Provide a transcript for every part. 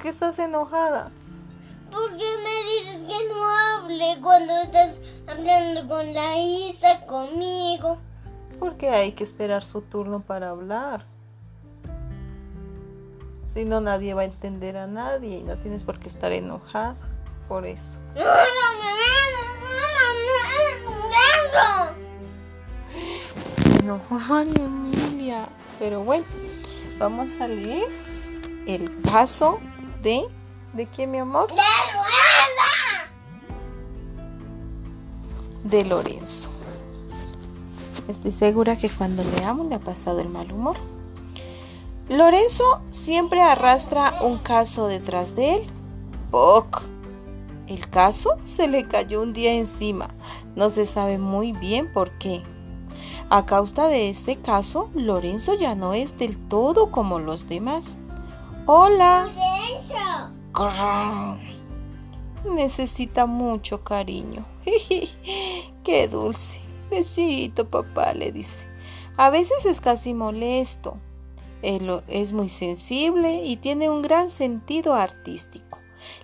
¿Por qué estás enojada? ¿Por qué me dices que no hable cuando estás hablando con la Isa, conmigo? Porque hay que esperar su turno para hablar. Si no, nadie va a entender a nadie y no tienes por qué estar enojada por eso. Se enojó María Emilia. Pero bueno, vamos a leer el caso de... ¿De qué, mi amor? De Lorenzo. Estoy segura que cuando leamos le ha pasado el mal humor. Lorenzo siempre arrastra un caso detrás de él. ¡Poc! El caso se le cayó un día encima. No se sabe muy bien por qué. A causa de este caso, Lorenzo ya no es del todo como los demás. Hola. Necesita mucho cariño. Qué dulce. Besito, papá, le dice. A veces es casi molesto. Él es muy sensible y tiene un gran sentido artístico.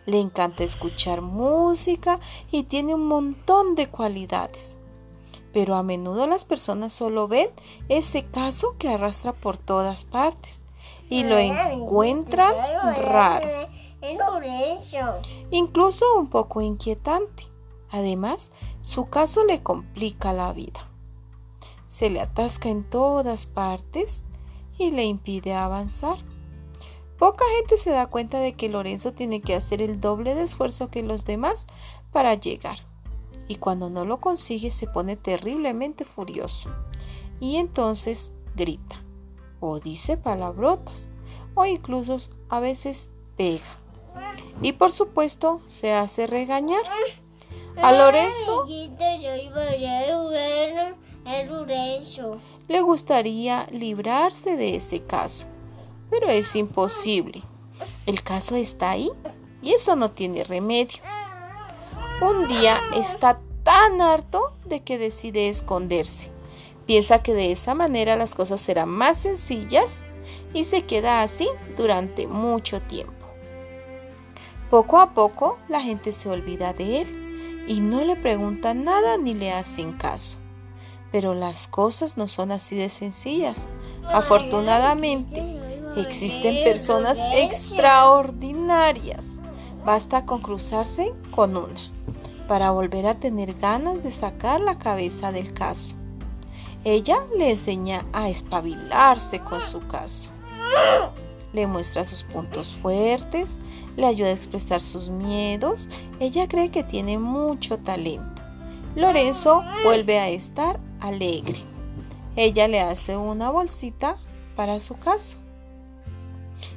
Le encanta escuchar música y tiene un montón de cualidades. Pero a menudo las personas solo ven ese caso que arrastra por todas partes y lo encuentran raro. Incluso un poco inquietante. Además, su caso le complica la vida. Se le atasca en todas partes y le impide avanzar. Poca gente se da cuenta de que Lorenzo tiene que hacer el doble de esfuerzo que los demás para llegar. Y cuando no lo consigue se pone terriblemente furioso. Y entonces grita, o dice palabrotas, o incluso a veces pega. Y por supuesto se hace regañar. A Lorenzo le gustaría librarse de ese caso, pero es imposible. El caso está ahí y eso no tiene remedio. Un día está tan harto de que decide esconderse. Piensa que de esa manera las cosas serán más sencillas y se queda así durante mucho tiempo. Poco a poco la gente se olvida de él y no le preguntan nada ni le hacen caso. Pero las cosas no son así de sencillas. Afortunadamente, existen personas extraordinarias. Basta con cruzarse con una para volver a tener ganas de sacar la cabeza del caso. Ella le enseña a espabilarse con su caso. Le muestra sus puntos fuertes, le ayuda a expresar sus miedos. Ella cree que tiene mucho talento. Lorenzo vuelve a estar alegre. Ella le hace una bolsita para su caso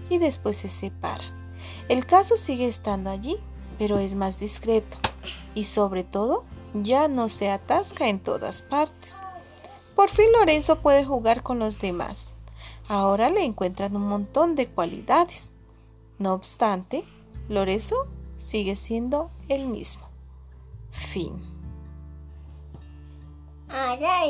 y después se separa. El caso sigue estando allí, pero es más discreto y sobre todo ya no se atasca en todas partes. Por fin Lorenzo puede jugar con los demás. Ahora le encuentran un montón de cualidades. No obstante, Lorenzo sigue siendo el mismo. Fin. Ahora,